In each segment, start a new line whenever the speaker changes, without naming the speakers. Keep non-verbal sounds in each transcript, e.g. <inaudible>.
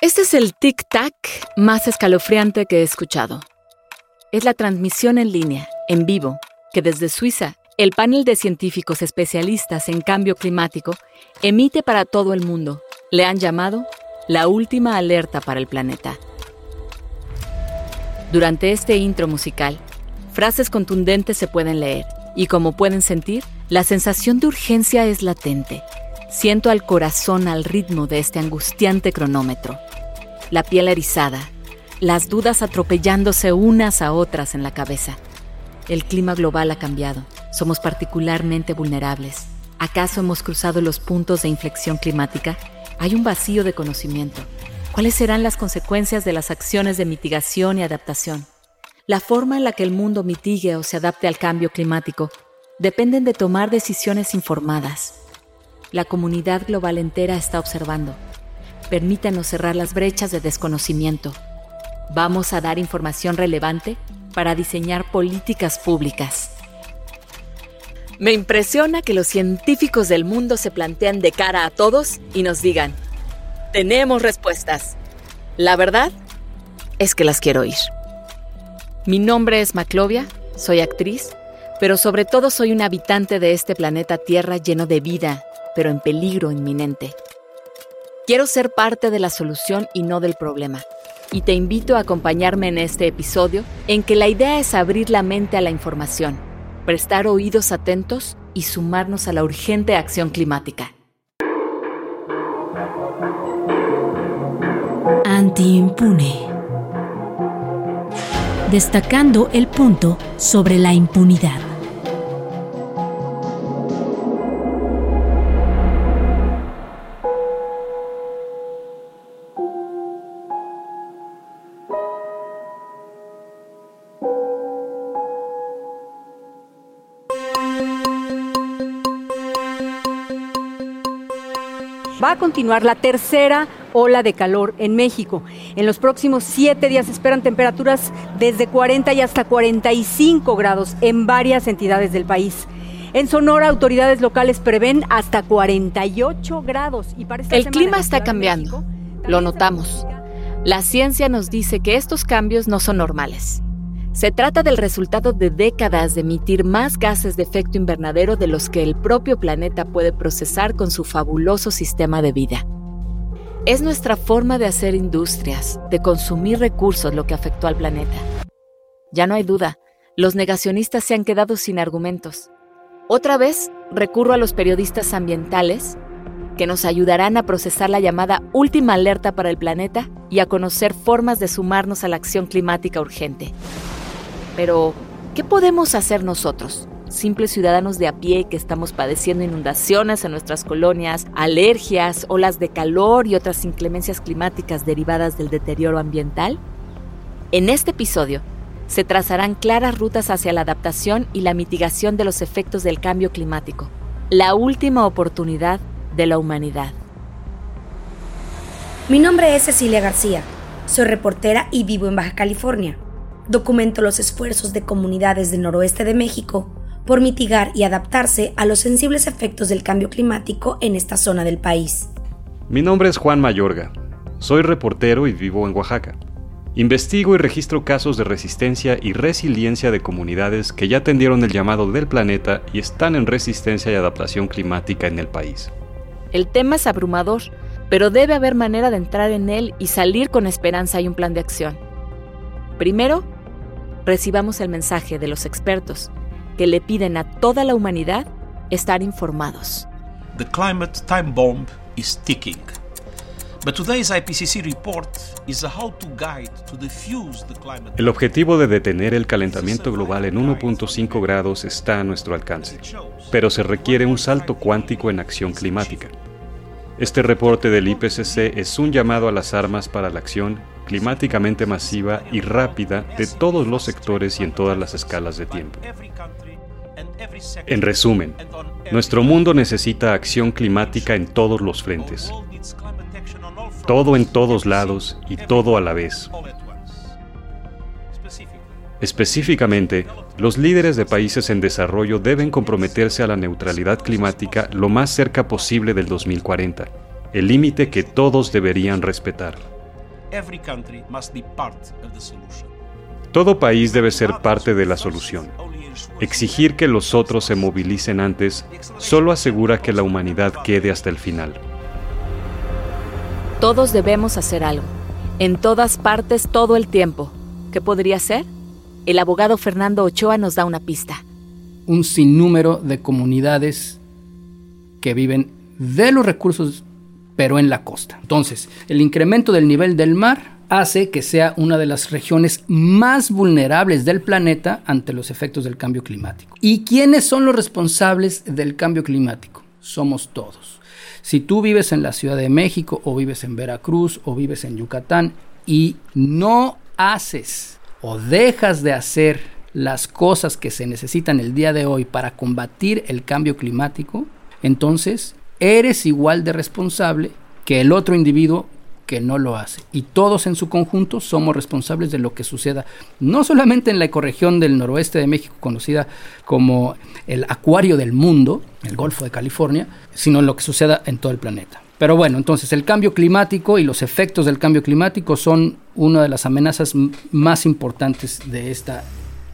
Este es el tic-tac más escalofriante que he escuchado. Es la transmisión en línea, en vivo, que desde Suiza, el panel de científicos especialistas en cambio climático emite para todo el mundo. Le han llamado la última alerta para el planeta. Durante este intro musical, frases contundentes se pueden leer y como pueden sentir, la sensación de urgencia es latente. Siento al corazón al ritmo de este angustiante cronómetro. La piel erizada, las dudas atropellándose unas a otras en la cabeza. El clima global ha cambiado. Somos particularmente vulnerables. ¿Acaso hemos cruzado los puntos de inflexión climática? Hay un vacío de conocimiento. ¿Cuáles serán las consecuencias de las acciones de mitigación y adaptación? La forma en la que el mundo mitigue o se adapte al cambio climático dependen de tomar decisiones informadas. La comunidad global entera está observando. Permítanos cerrar las brechas de desconocimiento. Vamos a dar información relevante para diseñar políticas públicas. Me impresiona que los científicos del mundo se plantean de cara a todos y nos digan, tenemos respuestas. La verdad es que las quiero oír. Mi nombre es Maclovia, soy actriz, pero sobre todo soy un habitante de este planeta Tierra lleno de vida, pero en peligro inminente. Quiero ser parte de la solución y no del problema. Y te invito a acompañarme en este episodio en que la idea es abrir la mente a la información, prestar oídos atentos y sumarnos a la urgente acción climática.
Anti-impune destacando el punto sobre la impunidad.
Va a continuar la tercera ola de calor en México. En los próximos siete días esperan temperaturas desde 40 y hasta 45 grados en varias entidades del país. En Sonora, autoridades locales prevén hasta 48 grados.
Y El clima está cambiando, lo notamos. La ciencia nos dice que estos cambios no son normales. Se trata del resultado de décadas de emitir más gases de efecto invernadero de los que el propio planeta puede procesar con su fabuloso sistema de vida. Es nuestra forma de hacer industrias, de consumir recursos lo que afectó al planeta. Ya no hay duda, los negacionistas se han quedado sin argumentos. Otra vez recurro a los periodistas ambientales que nos ayudarán a procesar la llamada última alerta para el planeta y a conocer formas de sumarnos a la acción climática urgente. Pero, ¿qué podemos hacer nosotros? Simples ciudadanos de a pie que estamos padeciendo inundaciones en nuestras colonias, alergias, olas de calor y otras inclemencias climáticas derivadas del deterioro ambiental. En este episodio, se trazarán claras rutas hacia la adaptación y la mitigación de los efectos del cambio climático, la última oportunidad de la humanidad.
Mi nombre es Cecilia García, soy reportera y vivo en Baja California documento los esfuerzos de comunidades del noroeste de México por mitigar y adaptarse a los sensibles efectos del cambio climático en esta zona del país.
Mi nombre es Juan Mayorga. Soy reportero y vivo en Oaxaca. Investigo y registro casos de resistencia y resiliencia de comunidades que ya atendieron el llamado del planeta y están en resistencia y adaptación climática en el país.
El tema es abrumador, pero debe haber manera de entrar en él y salir con esperanza y un plan de acción. Primero, recibamos el mensaje de los expertos que le piden a toda la humanidad estar informados.
The climate time bomb is ticking. But today's IPCC report is a how to guide to defuse the climate.
El objetivo de detener el calentamiento global en 1.5 grados está a nuestro alcance, pero se requiere un salto cuántico en acción climática. Este reporte del IPCC es un llamado a las armas para la acción climáticamente masiva y rápida de todos los sectores y en todas las escalas de tiempo. En resumen, nuestro mundo necesita acción climática en todos los frentes. Todo en todos lados y todo a la vez. Específicamente, los líderes de países en desarrollo deben comprometerse a la neutralidad climática lo más cerca posible del 2040, el límite que todos deberían respetar.
Every country must be part of the solution.
Todo país debe ser parte de la solución. Exigir que los otros se movilicen antes solo asegura que la humanidad quede hasta el final.
Todos debemos hacer algo, en todas partes todo el tiempo. ¿Qué podría ser? El abogado Fernando Ochoa nos da una pista.
Un sinnúmero de comunidades que viven de los recursos, pero en la costa. Entonces, el incremento del nivel del mar hace que sea una de las regiones más vulnerables del planeta ante los efectos del cambio climático. ¿Y quiénes son los responsables del cambio climático? Somos todos. Si tú vives en la Ciudad de México o vives en Veracruz o vives en Yucatán y no haces o dejas de hacer las cosas que se necesitan el día de hoy para combatir el cambio climático, entonces eres igual de responsable que el otro individuo que no lo hace. Y todos en su conjunto somos responsables de lo que suceda, no solamente en la ecorregión del noroeste de México, conocida como el acuario del mundo, el Golfo de California, sino en lo que suceda en todo el planeta. Pero bueno, entonces el cambio climático y los efectos del cambio climático son una de las amenazas más importantes de esta,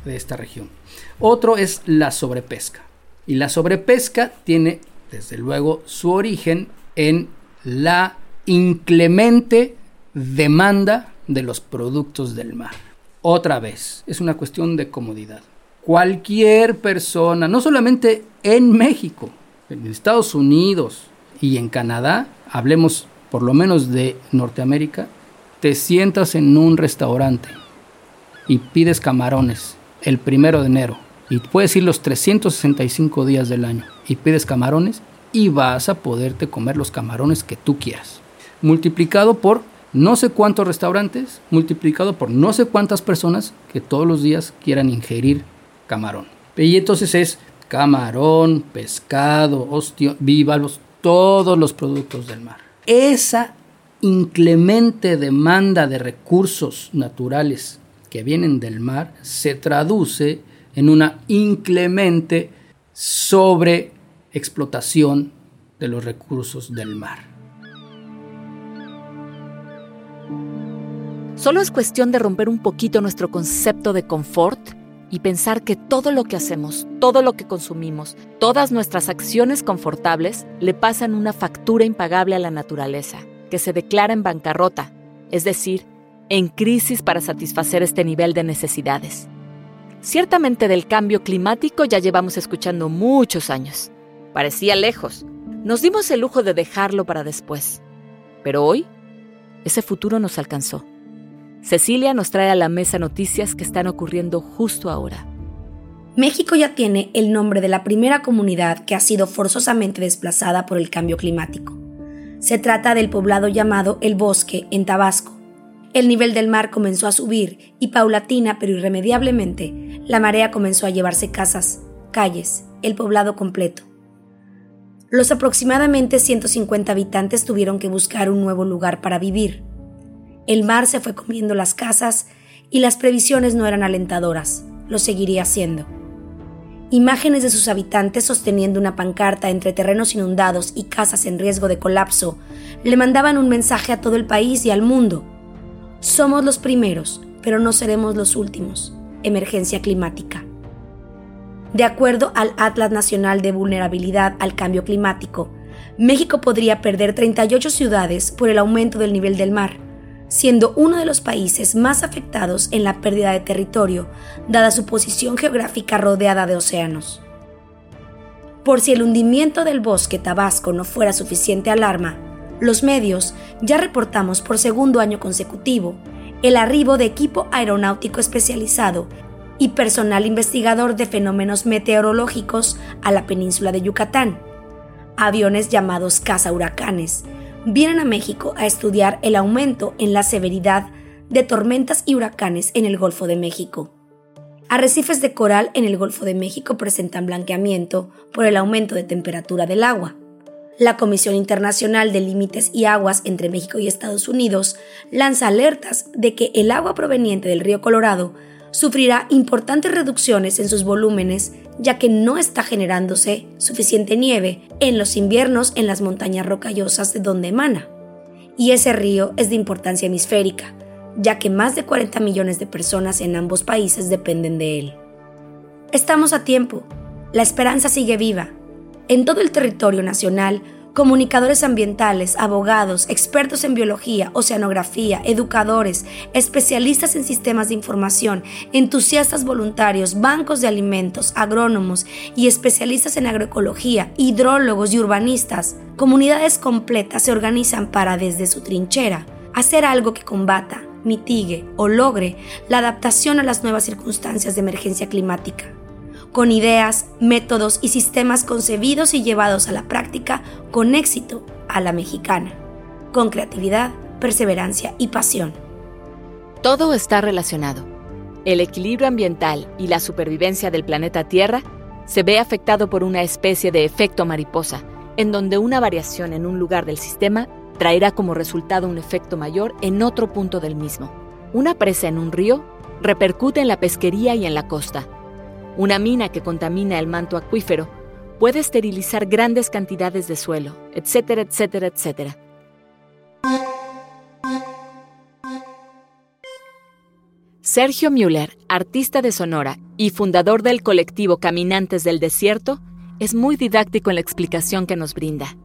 de esta región. Otro es la sobrepesca. Y la sobrepesca tiene, desde luego, su origen en la inclemente demanda de los productos del mar. Otra vez, es una cuestión de comodidad. Cualquier persona, no solamente en México, en Estados Unidos y en Canadá, hablemos por lo menos de Norteamérica, te sientas en un restaurante y pides camarones el primero de enero y puedes ir los 365 días del año y pides camarones y vas a poderte comer los camarones que tú quieras multiplicado por no sé cuántos restaurantes, multiplicado por no sé cuántas personas que todos los días quieran ingerir camarón. Y entonces es camarón, pescado, ostio, vívalos, todos los productos del mar. Esa inclemente demanda de recursos naturales que vienen del mar se traduce en una inclemente sobreexplotación de los recursos del mar.
Solo es cuestión de romper un poquito nuestro concepto de confort y pensar que todo lo que hacemos, todo lo que consumimos, todas nuestras acciones confortables le pasan una factura impagable a la naturaleza, que se declara en bancarrota, es decir, en crisis para satisfacer este nivel de necesidades. Ciertamente del cambio climático ya llevamos escuchando muchos años. Parecía lejos. Nos dimos el lujo de dejarlo para después. Pero hoy, ese futuro nos alcanzó. Cecilia nos trae a la mesa noticias que están ocurriendo justo ahora.
México ya tiene el nombre de la primera comunidad que ha sido forzosamente desplazada por el cambio climático. Se trata del poblado llamado El Bosque, en Tabasco. El nivel del mar comenzó a subir y paulatina pero irremediablemente la marea comenzó a llevarse casas, calles, el poblado completo. Los aproximadamente 150 habitantes tuvieron que buscar un nuevo lugar para vivir. El mar se fue comiendo las casas y las previsiones no eran alentadoras, lo seguiría haciendo. Imágenes de sus habitantes sosteniendo una pancarta entre terrenos inundados y casas en riesgo de colapso le mandaban un mensaje a todo el país y al mundo. Somos los primeros, pero no seremos los últimos. Emergencia climática. De acuerdo al Atlas Nacional de Vulnerabilidad al Cambio Climático, México podría perder 38 ciudades por el aumento del nivel del mar siendo uno de los países más afectados en la pérdida de territorio, dada su posición geográfica rodeada de océanos. Por si el hundimiento del bosque tabasco no fuera suficiente alarma, los medios ya reportamos por segundo año consecutivo el arribo de equipo aeronáutico especializado y personal investigador de fenómenos meteorológicos a la península de Yucatán, aviones llamados caza huracanes, vienen a México a estudiar el aumento en la severidad de tormentas y huracanes en el Golfo de México. Arrecifes de coral en el Golfo de México presentan blanqueamiento por el aumento de temperatura del agua. La Comisión Internacional de Límites y Aguas entre México y Estados Unidos lanza alertas de que el agua proveniente del río Colorado sufrirá importantes reducciones en sus volúmenes ya que no está generándose suficiente nieve en los inviernos en las montañas rocallosas de donde emana. Y ese río es de importancia hemisférica, ya que más de 40 millones de personas en ambos países dependen de él. Estamos a tiempo. La esperanza sigue viva. En todo el territorio nacional, comunicadores ambientales, abogados, expertos en biología, oceanografía, educadores, especialistas en sistemas de información, entusiastas voluntarios, bancos de alimentos, agrónomos y especialistas en agroecología, hidrólogos y urbanistas, comunidades completas se organizan para desde su trinchera hacer algo que combata, mitigue o logre la adaptación a las nuevas circunstancias de emergencia climática con ideas, métodos y sistemas concebidos y llevados a la práctica con éxito a la mexicana, con creatividad, perseverancia y pasión.
Todo está relacionado. El equilibrio ambiental y la supervivencia del planeta Tierra se ve afectado por una especie de efecto mariposa, en donde una variación en un lugar del sistema traerá como resultado un efecto mayor en otro punto del mismo. Una presa en un río repercute en la pesquería y en la costa, una mina que contamina el manto acuífero puede esterilizar grandes cantidades de suelo, etcétera, etcétera, etcétera. Sergio Müller, artista de Sonora y fundador del colectivo Caminantes del Desierto, es muy didáctico en la explicación que nos brinda.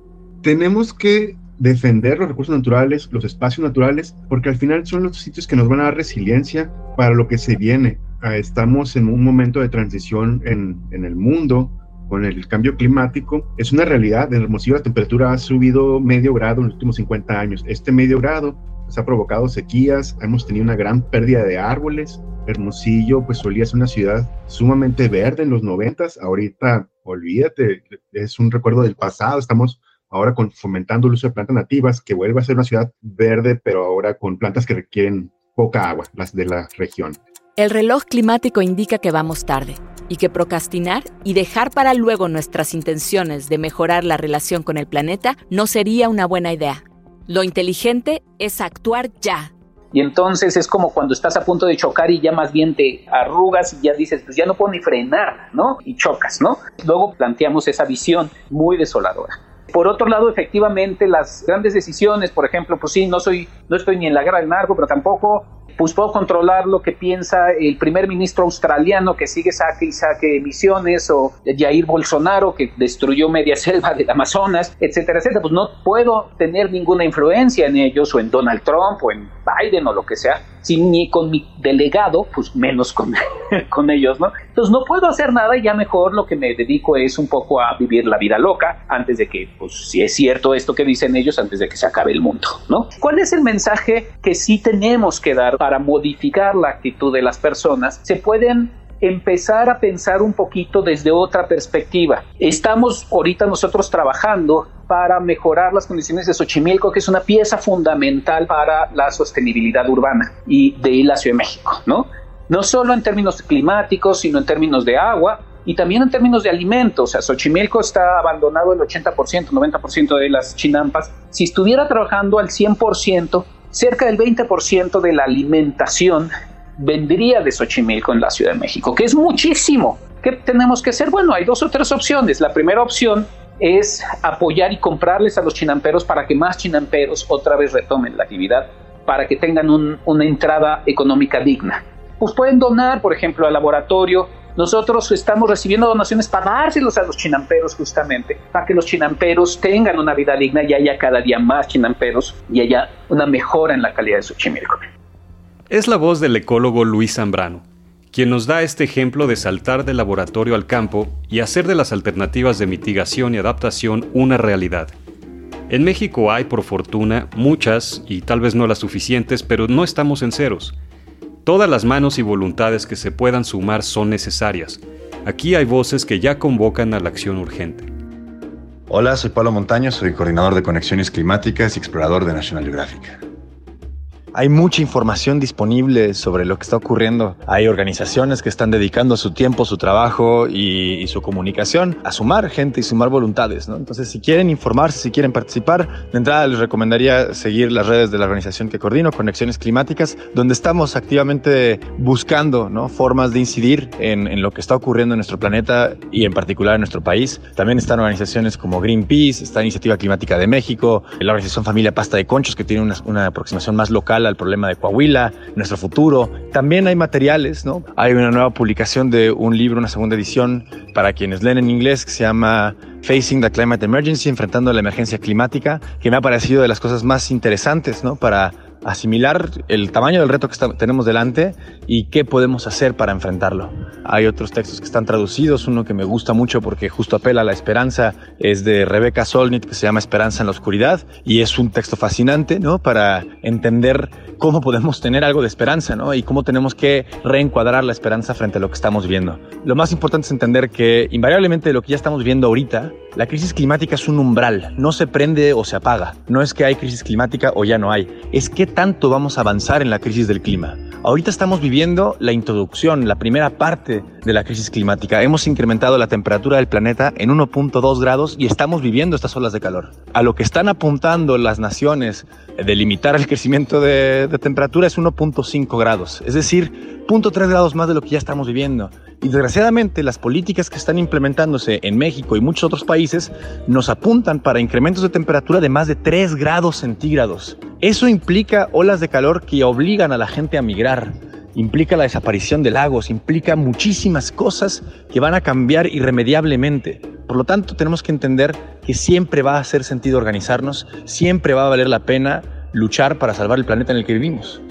Tenemos que defender los recursos naturales, los espacios naturales, porque al final son los sitios que nos van a dar resiliencia para lo que se viene. Ah, estamos en un momento de transición en, el mundo con el cambio climático. Es una realidad. En Hermosillo la temperatura ha subido medio grado en los últimos 50 años. Este medio grado pues, ha provocado sequías, hemos tenido una gran pérdida de árboles. Hermosillo pues solía ser una ciudad sumamente verde en los 90, ahorita olvídate, es un recuerdo del pasado, estamos ahora fomentando el uso de plantas nativas, que vuelve a ser una ciudad verde, pero ahora con plantas que requieren poca agua, las de la región.
El reloj climático indica que vamos tarde y que procrastinar y dejar para luego nuestras intenciones de mejorar la relación con el planeta no sería una buena idea. Lo inteligente es actuar ya.
Y entonces es como cuando estás a punto de chocar y ya más bien te arrugas y ya dices, pues ya no puedo ni frenar, ¿no? Y chocas, ¿no? Luego planteamos esa visión muy desoladora. Por otro lado, efectivamente, las grandes decisiones, por ejemplo, pues sí, no soy, no estoy ni en la guerra del narco, pero tampoco pues puedo controlar lo que piensa el primer ministro australiano que sigue saque y saque emisiones o Jair Bolsonaro que destruyó media selva del Amazonas, etcétera, etcétera. Pues no puedo tener ninguna influencia en ellos o en Donald Trump o en Biden o lo que sea, sin ni con mi delegado, pues menos con, <laughs> con ellos, ¿no? Entonces no puedo hacer nada y ya mejor lo que me dedico es un poco a vivir la vida loca antes de que, pues si es cierto esto que dicen ellos, antes de que se acabe el mundo, ¿no? ¿Cuál es el mensaje que sí tenemos que dar para modificar la actitud de las personas? Se pueden empezar a pensar un poquito desde otra perspectiva. Estamos ahorita nosotros trabajando para mejorar las condiciones de Xochimilco, que es una pieza fundamental para la sostenibilidad urbana y de la Ciudad de México, ¿no? No solo en términos climáticos, sino en términos de agua, y también en términos de alimentos. O sea, Xochimilco está abandonado el 80%, 90% de las chinampas. Si estuviera trabajando al 100%, cerca del 20% de la alimentación vendría de Xochimilco en la Ciudad de México, que es muchísimo. ¿Qué tenemos que hacer? Bueno, hay dos o tres opciones. La primera opción es apoyar y comprarles a los chinamperos para que más chinamperos otra vez retomen la actividad, para que tengan una entrada económica digna. Pues pueden donar, por ejemplo, al laboratorio. Nosotros estamos recibiendo donaciones para dárselos a los chinamperos justamente, para que los chinamperos tengan una vida digna y haya cada día más chinamperos y haya una mejora en la calidad de su chimilco.
Es la voz del ecólogo Luis Zambrano, quien nos da este ejemplo de saltar del laboratorio al campo y hacer de las alternativas de mitigación y adaptación una realidad. En México hay, por fortuna, muchas, y tal vez no las suficientes, pero no estamos en ceros. Todas las manos y voluntades que se puedan sumar son necesarias. Aquí hay voces que ya convocan a la acción urgente.
Hola, soy Pablo Montaño, soy coordinador de conexiones climáticas y explorador de National Geographic. Hay mucha información disponible sobre lo que está ocurriendo. Hay organizaciones que están dedicando su tiempo, su trabajo y, su comunicación a sumar gente y sumar voluntades. ¿no? Entonces, si quieren informarse, si quieren participar, de entrada les recomendaría seguir las redes de la organización que coordino, Conexiones Climáticas, donde estamos activamente buscando ¿no? formas de incidir en, en lo que está ocurriendo en nuestro planeta y en particular en nuestro país. También están organizaciones como Greenpeace, está Iniciativa Climática de México, la organización Familia Pasta de Conchos, que tiene una, una aproximación más local al problema de Coahuila, nuestro futuro. También hay materiales, ¿no? Hay una nueva publicación de un libro, una segunda edición para quienes leen en inglés que se llama Facing the Climate Emergency, enfrentando la emergencia climática, que me ha parecido de las cosas más interesantes, ¿no? Para asimilar el tamaño del reto que tenemos delante y qué podemos hacer para enfrentarlo. Hay otros textos que están traducidos, uno que me gusta mucho porque justo apela a la esperanza, es de Rebecca Solnit que se llama Esperanza en la Oscuridad y es un texto fascinante, ¿no? Para entender cómo podemos tener algo de esperanza, ¿no? Y cómo tenemos que reencuadrar la esperanza frente a lo que estamos viendo. Lo más importante es entender que invariablemente lo que ya estamos viendo ahorita, la crisis climática es un umbral, no se prende o se apaga. No es que hay crisis climática o ya no hay, es que tanto vamos a avanzar en la crisis del clima. Ahorita estamos viviendo la introducción, la primera parte de la crisis climática. Hemos incrementado la temperatura del planeta en 1.2 grados y estamos viviendo estas olas de calor. A lo que están apuntando las naciones de limitar el crecimiento de, temperatura es 1.5 grados, es decir, 0.3 grados más de lo que ya estamos viviendo. Y desgraciadamente las políticas que están implementándose en México y muchos otros países nos apuntan para incrementos de temperatura de más de 3 grados centígrados. Eso implica olas de calor que obligan a la gente a migrar, implica la desaparición de lagos, implica muchísimas cosas que van a cambiar irremediablemente. Por lo tanto, tenemos que entender que siempre va a hacer sentido organizarnos, siempre va a valer la pena luchar para salvar el planeta en el que vivimos.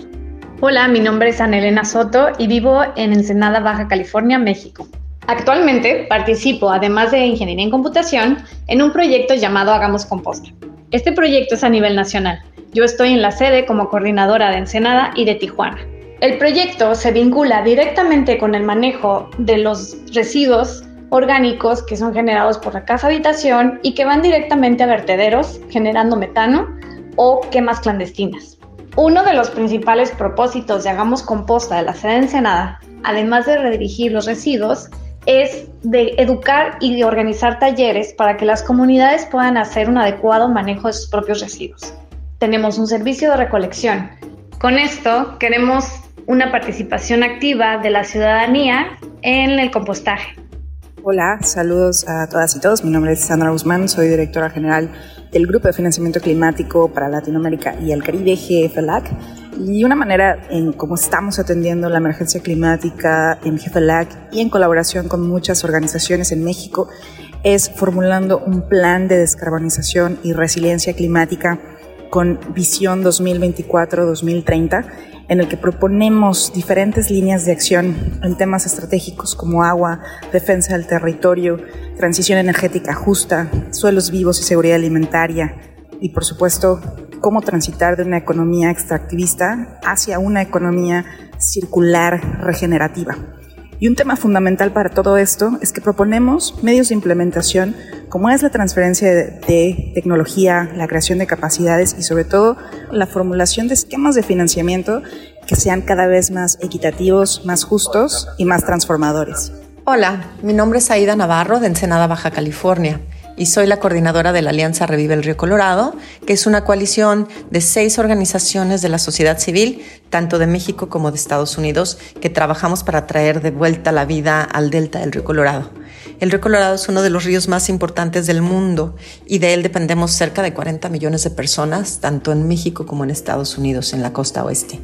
Hola, mi nombre es Ana Elena Soto y vivo en Ensenada, Baja California, México. Actualmente participo, además de ingeniería en computación, en un proyecto llamado Hagamos Composta. Este proyecto es a nivel nacional. Yo estoy en la sede como coordinadora de Ensenada y de Tijuana. El proyecto se vincula directamente con el manejo de los residuos orgánicos que son generados por la casa habitación y que van directamente a vertederos generando metano o quemas clandestinas. Uno de los principales propósitos de Hagamos Composta de la sede de Ensenada, además de redirigir los residuos, es de educar y de organizar talleres para que las comunidades puedan hacer un adecuado manejo de sus propios residuos. Tenemos un servicio de recolección. Con esto queremos una participación activa de la ciudadanía en el compostaje.
Hola, saludos a todas y todos. Mi nombre es Sandra Guzmán, soy directora general del Grupo de Financiamiento Climático para Latinoamérica y el Caribe, GFLAC. Y una manera en cómo estamos atendiendo la emergencia climática en GFLAC y en colaboración con muchas organizaciones en México es formulando un plan de descarbonización y resiliencia climática con visión 2024-2030 en el que proponemos diferentes líneas de acción en temas estratégicos como agua, defensa del territorio, transición energética justa, suelos vivos y seguridad alimentaria y por supuesto cómo transitar de una economía extractivista hacia una economía circular regenerativa. Y un tema fundamental para todo esto es que proponemos medios de implementación como es la transferencia de, tecnología, la creación de capacidades y sobre todo la formulación de esquemas de financiamiento que sean cada vez más equitativos, más justos y más transformadores.
Hola, mi nombre es Aida Navarro de Ensenada, Baja California y soy la coordinadora de la Alianza Revive el Río Colorado, que es una coalición de seis organizaciones de la sociedad civil, tanto de México como de Estados Unidos, que trabajamos para traer de vuelta la vida al delta del Río Colorado. El Río Colorado es uno de los ríos más importantes del mundo y de él dependemos cerca de 40 millones de personas, tanto en México como en Estados Unidos, en la costa oeste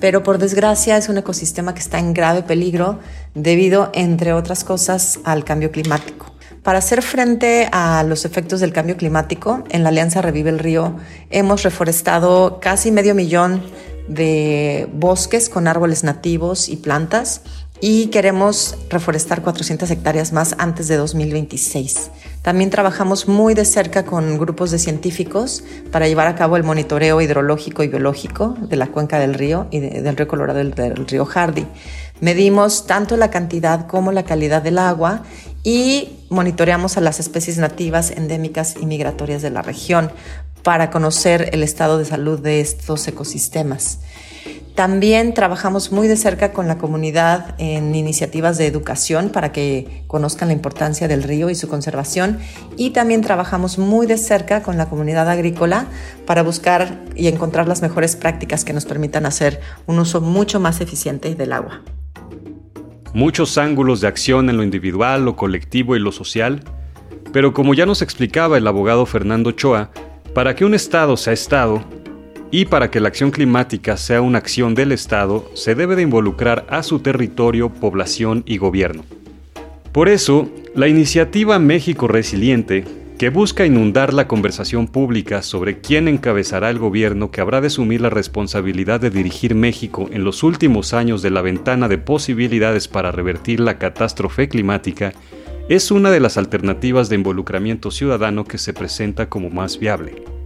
pero por desgracia es un ecosistema que está en grave peligro debido, entre otras cosas, al cambio climático. Para hacer frente a los efectos del cambio climático, en la Alianza Revive el Río hemos reforestado casi medio millón de bosques con árboles nativos y plantas y queremos reforestar 400 hectáreas más antes de 2026. También trabajamos muy de cerca con grupos de científicos para llevar a cabo el monitoreo hidrológico y biológico de la cuenca del río y del río Colorado y del río Hardy. Medimos tanto la cantidad como la calidad del agua y monitoreamos a las especies nativas, endémicas y migratorias de la región para conocer el estado de salud de estos ecosistemas. También trabajamos muy de cerca con la comunidad en iniciativas de educación para que conozcan la importancia del río y su conservación. Y también trabajamos muy de cerca con la comunidad agrícola para buscar y encontrar las mejores prácticas que nos permitan hacer un uso mucho más eficiente del agua.
Muchos ángulos de acción en lo individual, lo colectivo y lo social. Pero como ya nos explicaba el abogado Fernando Choa, para que un Estado sea Estado, y para que la acción climática sea una acción del Estado, se debe de involucrar a su territorio, población y gobierno. Por eso, la iniciativa México Resiliente, que busca inundar la conversación pública sobre quién encabezará el gobierno que habrá de asumir la responsabilidad de dirigir México en los últimos años de la ventana de posibilidades para revertir la catástrofe climática, es una de las alternativas de involucramiento ciudadano que se presenta como más viable.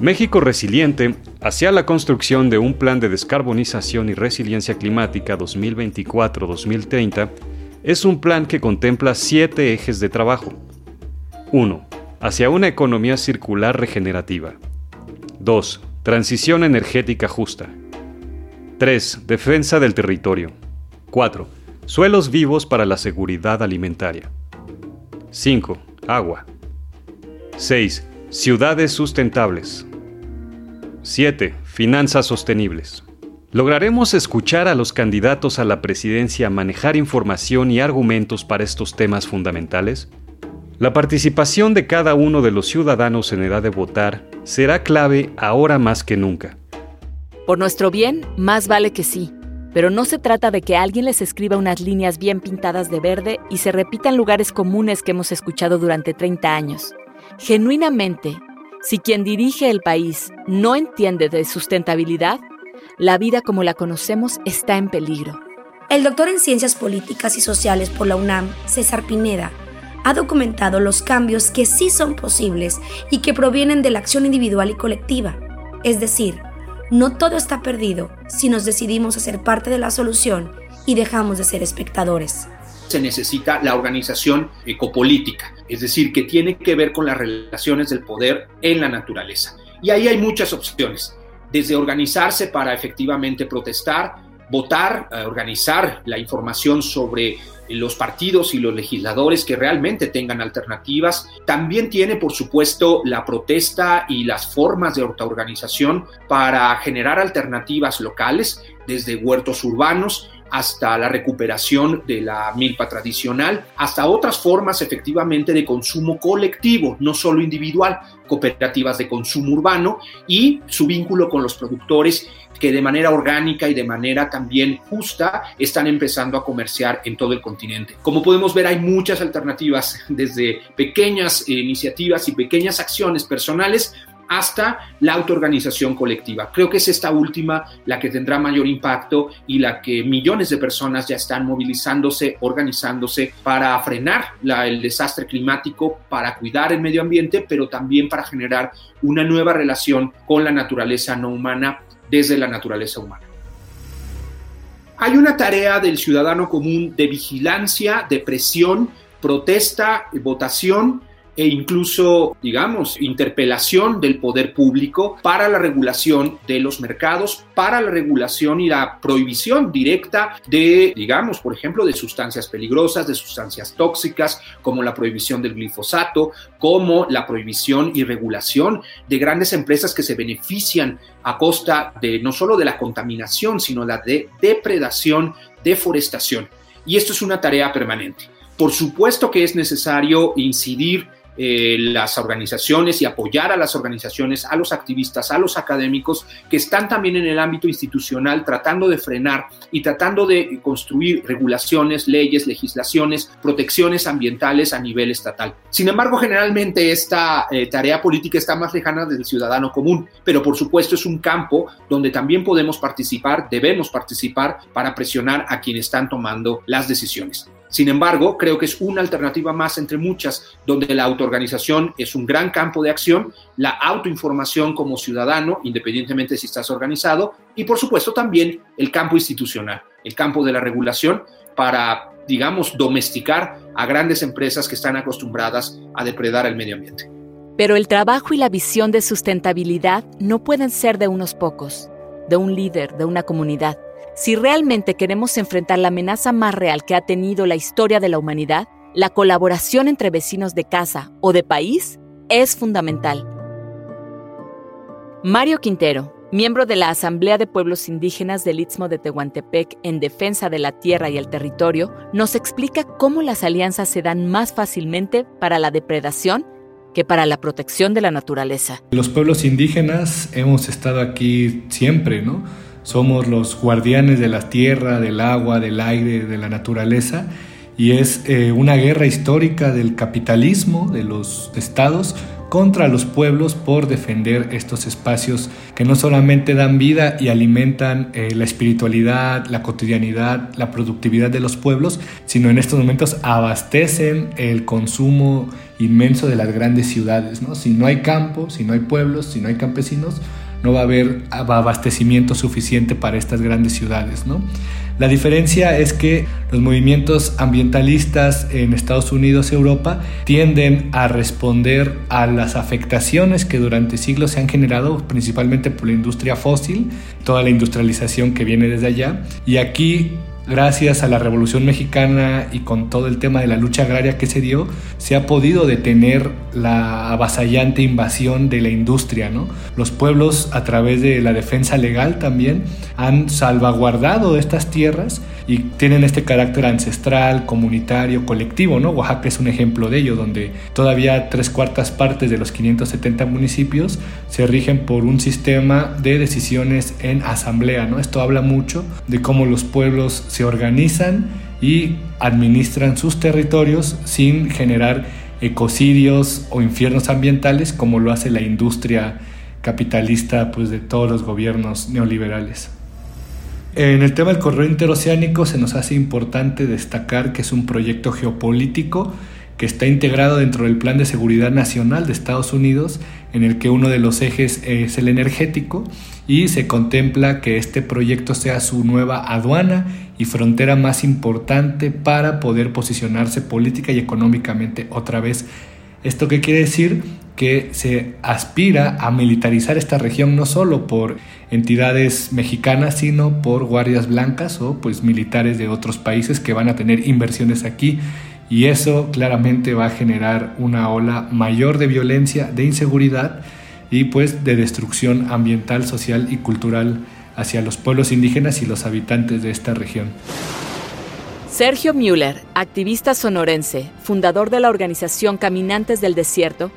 México Resiliente, hacia la construcción de un plan de descarbonización y resiliencia climática 2024-2030, es un plan que contempla siete ejes de trabajo. 1. Hacia una economía circular regenerativa. 2. Transición energética justa. 3. Defensa del territorio. 4. Suelos vivos para la seguridad alimentaria. 5. Agua. 6 Ciudades sustentables. 7. Finanzas sostenibles. ¿Lograremos escuchar a los candidatos a la presidencia manejar información y argumentos para estos temas fundamentales? La participación de cada uno de los ciudadanos en edad de votar será clave ahora más que nunca.
Por nuestro bien, más vale que sí. Pero no se trata de que alguien les escriba unas líneas bien pintadas de verde y se repitan lugares comunes que hemos escuchado durante 30 años. Genuinamente, si quien dirige el país no entiende de sustentabilidad, la vida como la conocemos está en peligro.
El doctor en Ciencias Políticas y Sociales por la UNAM, César Pineda, ha documentado los cambios que sí son posibles y que provienen de la acción individual y colectiva. Es decir, no todo está perdido si nos decidimos a ser parte de la solución y dejamos de ser espectadores
se necesita la organización ecopolítica, es decir, que tiene que ver con las relaciones del poder en la naturaleza. Y ahí hay muchas opciones, desde organizarse para efectivamente protestar, votar, eh, organizar la información sobre los partidos y los legisladores que realmente tengan alternativas. También tiene, por supuesto, la protesta y las formas de autoorganización para generar alternativas locales, desde huertos urbanos hasta la recuperación de la milpa tradicional, hasta otras formas efectivamente de consumo colectivo, no solo individual, cooperativas de consumo urbano y su vínculo con los productores que de manera orgánica y de manera también justa están empezando a comerciar en todo el continente. Como podemos ver, hay muchas alternativas, <laughs> desde pequeñas iniciativas y pequeñas acciones personales hasta la autoorganización colectiva. Creo que es esta última la que tendrá mayor impacto y la que millones de personas ya están movilizándose, organizándose para frenar el desastre climático, para cuidar el medio ambiente, pero también para generar una nueva relación con la naturaleza no humana desde la naturaleza humana. Hay una tarea del ciudadano común de vigilancia, de presión, protesta, votación e incluso, digamos, interpelación del poder público para la regulación de los mercados, para la regulación y la prohibición directa de, digamos, por ejemplo, de sustancias peligrosas, de sustancias tóxicas, como la prohibición del glifosato, como la prohibición y regulación de grandes empresas que se benefician a costa de no solo de la contaminación, sino la de depredación, deforestación. Y esto es una tarea permanente. Por supuesto que es necesario incidir eh, las organizaciones y apoyar a las organizaciones, a los activistas, a los académicos que están también en el ámbito institucional tratando de frenar y tratando de construir regulaciones, leyes, legislaciones, protecciones ambientales a nivel estatal. Sin embargo, generalmente esta eh, tarea política está más lejana del ciudadano común, pero por supuesto es un campo donde también podemos participar, debemos participar para presionar a quienes están tomando las decisiones. Sin embargo, creo que es una alternativa más entre muchas, donde la autoorganización es un gran campo de acción, la autoinformación como ciudadano, independientemente si estás organizado, y por supuesto también el campo institucional, el campo de la regulación para, digamos, domesticar a grandes empresas que están acostumbradas a depredar el medio ambiente.
Pero el trabajo y la visión de sustentabilidad no pueden ser de unos pocos, de un líder, de una comunidad. Si realmente queremos enfrentar la amenaza más real que ha tenido la historia de la humanidad, la colaboración entre vecinos de casa o de país es fundamental. Mario Quintero, miembro de la Asamblea de Pueblos Indígenas del Istmo de Tehuantepec en defensa de la tierra y el territorio, nos explica cómo las alianzas se dan más fácilmente para la depredación que para la protección de la naturaleza.
Los pueblos indígenas hemos estado aquí siempre, ¿no? Somos los guardianes de la tierra, del agua, del aire, de la naturaleza y es eh, una guerra histórica del capitalismo de los estados contra los pueblos por defender estos espacios que no solamente dan vida y alimentan eh, la espiritualidad, la cotidianidad, la productividad de los pueblos, sino en estos momentos abastecen el consumo inmenso de las grandes ciudades. ¿no? Si no hay campo, si no hay pueblos, si no hay campesinos, no va a haber abastecimiento suficiente para estas grandes ciudades. ¿no? La diferencia es que los movimientos ambientalistas en Estados Unidos y Europa tienden a responder a las afectaciones que durante siglos se han generado principalmente por la industria fósil, toda la industrialización que viene desde allá. Y aquí gracias a la Revolución Mexicana y con todo el tema de la lucha agraria que se dio, se ha podido detener la avasallante invasión de la industria. ¿no? Los pueblos, a través de la defensa legal también, han salvaguardado estas tierras y tienen este carácter ancestral, comunitario, colectivo. ¿no? Oaxaca es un ejemplo de ello, donde todavía tres cuartas partes de los 570 municipios se rigen por un sistema de decisiones en asamblea. ¿no? Esto habla mucho de cómo los pueblos se organizan y administran sus territorios sin generar ecocidios o infiernos ambientales como lo hace la industria capitalista pues, de todos los gobiernos neoliberales. En el tema del corredor interoceánico se nos hace importante destacar que es un proyecto geopolítico que está integrado dentro del Plan de Seguridad Nacional de Estados Unidos, en el que uno de los ejes es el energético y se contempla que este proyecto sea su nueva aduana y frontera más importante para poder posicionarse política y económicamente otra vez. ¿Esto qué quiere decir? Que se aspira a militarizar esta región no solo por entidades mexicanas, sino por guardias blancas o pues militares de otros países que van a tener inversiones aquí y eso claramente va a generar una ola mayor de violencia, de inseguridad y pues de destrucción ambiental, social y cultural hacia los pueblos indígenas y los habitantes de esta región.
Sergio Müller, activista sonorense, fundador de la organización Caminantes del Desierto,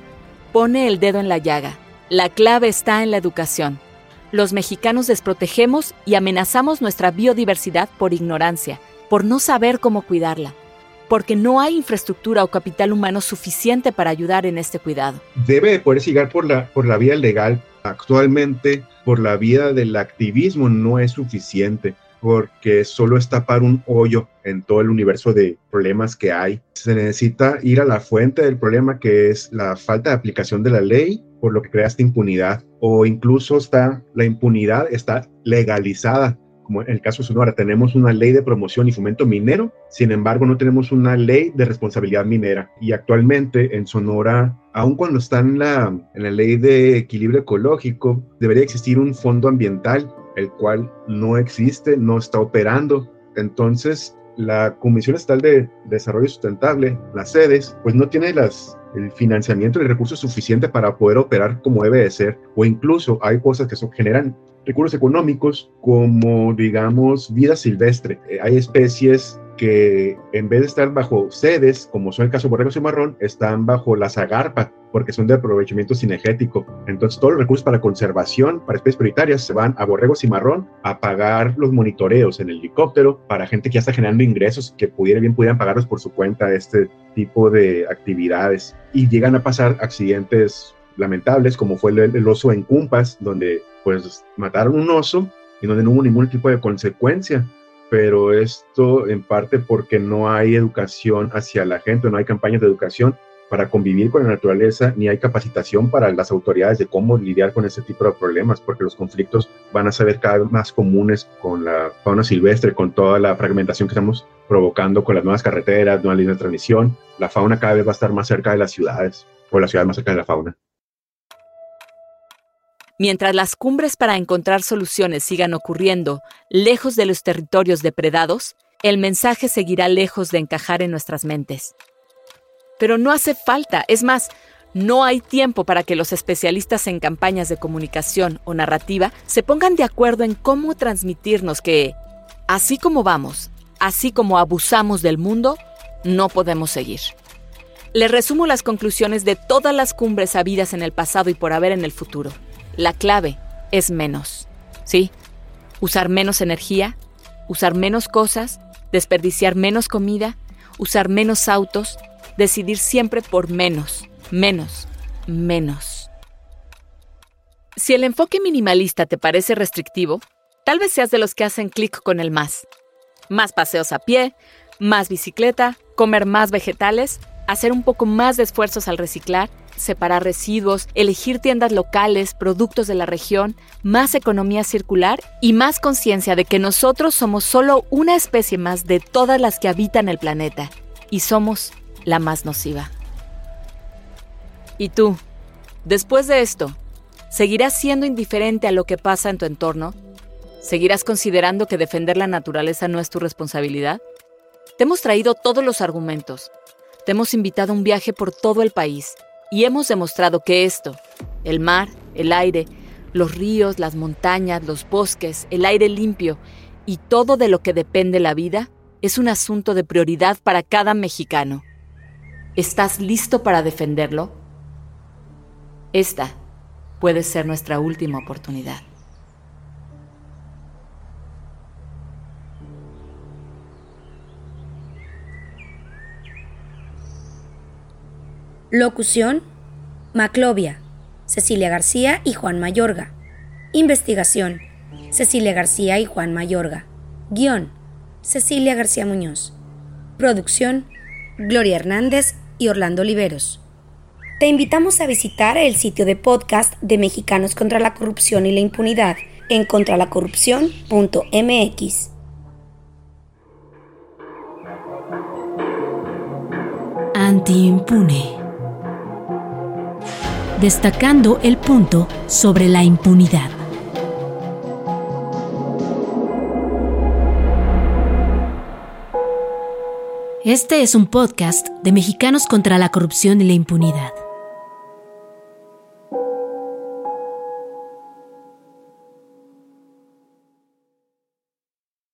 pone el dedo en la llaga. La clave está en la educación. Los mexicanos desprotegemos y amenazamos nuestra biodiversidad por ignorancia, por no saber cómo cuidarla porque no hay infraestructura o capital humano suficiente para ayudar en este cuidado.
Debe poder llegar por la, por la vía legal. Actualmente, por la vía del activismo no es suficiente porque solo es tapar un hoyo en todo el universo de problemas que hay. Se necesita ir a la fuente del problema que es la falta de aplicación de la ley, por lo que crea esta impunidad. O incluso está, la impunidad está legalizada como en el caso de Sonora, tenemos una ley de promoción y fomento minero, sin embargo no tenemos una ley de responsabilidad minera. Y actualmente en Sonora, aun cuando está en la, en la ley de equilibrio ecológico, debería existir un fondo ambiental, el cual no existe, no está operando. Entonces, la Comisión Estatal de Desarrollo Sustentable, las sedes, pues no tiene las, el financiamiento y el recurso suficiente para poder operar como debe de ser, o incluso hay cosas que generan recursos económicos como, digamos, vida silvestre. Eh, hay especies que en vez de estar bajo sedes, como son el caso de borregos y marrón, están bajo la zagarpa, porque son de aprovechamiento cinegético. Entonces, todos los recursos para conservación, para especies prioritarias, se van a borregos y marrón a pagar los monitoreos en el helicóptero para gente que ya está generando ingresos que pudiera, bien pudieran pagarlos por su cuenta este tipo de actividades. Y llegan a pasar accidentes lamentables, como fue el, el oso en Cumpas, donde pues mataron un oso y no hubo ningún tipo de consecuencia. Pero esto en parte porque no hay educación hacia la gente, no hay campañas de educación para convivir con la naturaleza, ni hay capacitación para las autoridades de cómo lidiar con ese tipo de problemas, porque los conflictos van a ser cada vez más comunes con la fauna silvestre, con toda la fragmentación que estamos provocando con las nuevas carreteras, nuevas líneas de transmisión. La fauna cada vez va a estar más cerca de las ciudades, o la ciudad más cerca de la fauna.
Mientras las cumbres para encontrar soluciones sigan ocurriendo lejos de los territorios depredados, el mensaje seguirá lejos de encajar en nuestras mentes. Pero no hace falta, es más, no hay tiempo para que los especialistas en campañas de comunicación o narrativa se pongan de acuerdo en cómo transmitirnos que, así como vamos, así como abusamos del mundo, no podemos seguir. Les resumo las conclusiones de todas las cumbres habidas en el pasado y por haber en el futuro. La clave es menos. ¿Sí? Usar menos energía, usar menos cosas, desperdiciar menos comida, usar menos autos, decidir siempre por menos, menos, menos. Si el enfoque minimalista te parece restrictivo, tal vez seas de los que hacen clic con el más. Más paseos a pie, más bicicleta, comer más vegetales, hacer un poco más de esfuerzos al reciclar separar residuos, elegir tiendas locales, productos de la región, más economía circular y más conciencia de que nosotros somos solo una especie más de todas las que habitan el planeta y somos la más nociva. ¿Y tú? Después de esto, ¿seguirás siendo indiferente a lo que pasa en tu entorno? ¿Seguirás considerando que defender la naturaleza no es tu responsabilidad? Te hemos traído todos los argumentos. Te hemos invitado a un viaje por todo el país y hemos demostrado que esto, el mar, el aire, los ríos, las montañas, los bosques, el aire limpio y todo de lo que depende la vida, es un asunto de prioridad para cada mexicano. ¿Estás listo para defenderlo? Esta puede ser nuestra última oportunidad.
Locución: Maclovia, Cecilia García y Juan Mayorga. Investigación: Cecilia García y Juan Mayorga. Guión: Cecilia García Muñoz. Producción: Gloria Hernández y Orlando Oliveros. Te invitamos a visitar el sitio de podcast de Mexicanos contra la Corrupción y la Impunidad en contralacorrupción.mx.
Anti-impune destacando el punto sobre la impunidad. Este es un podcast de Mexicanos contra la Corrupción y la Impunidad.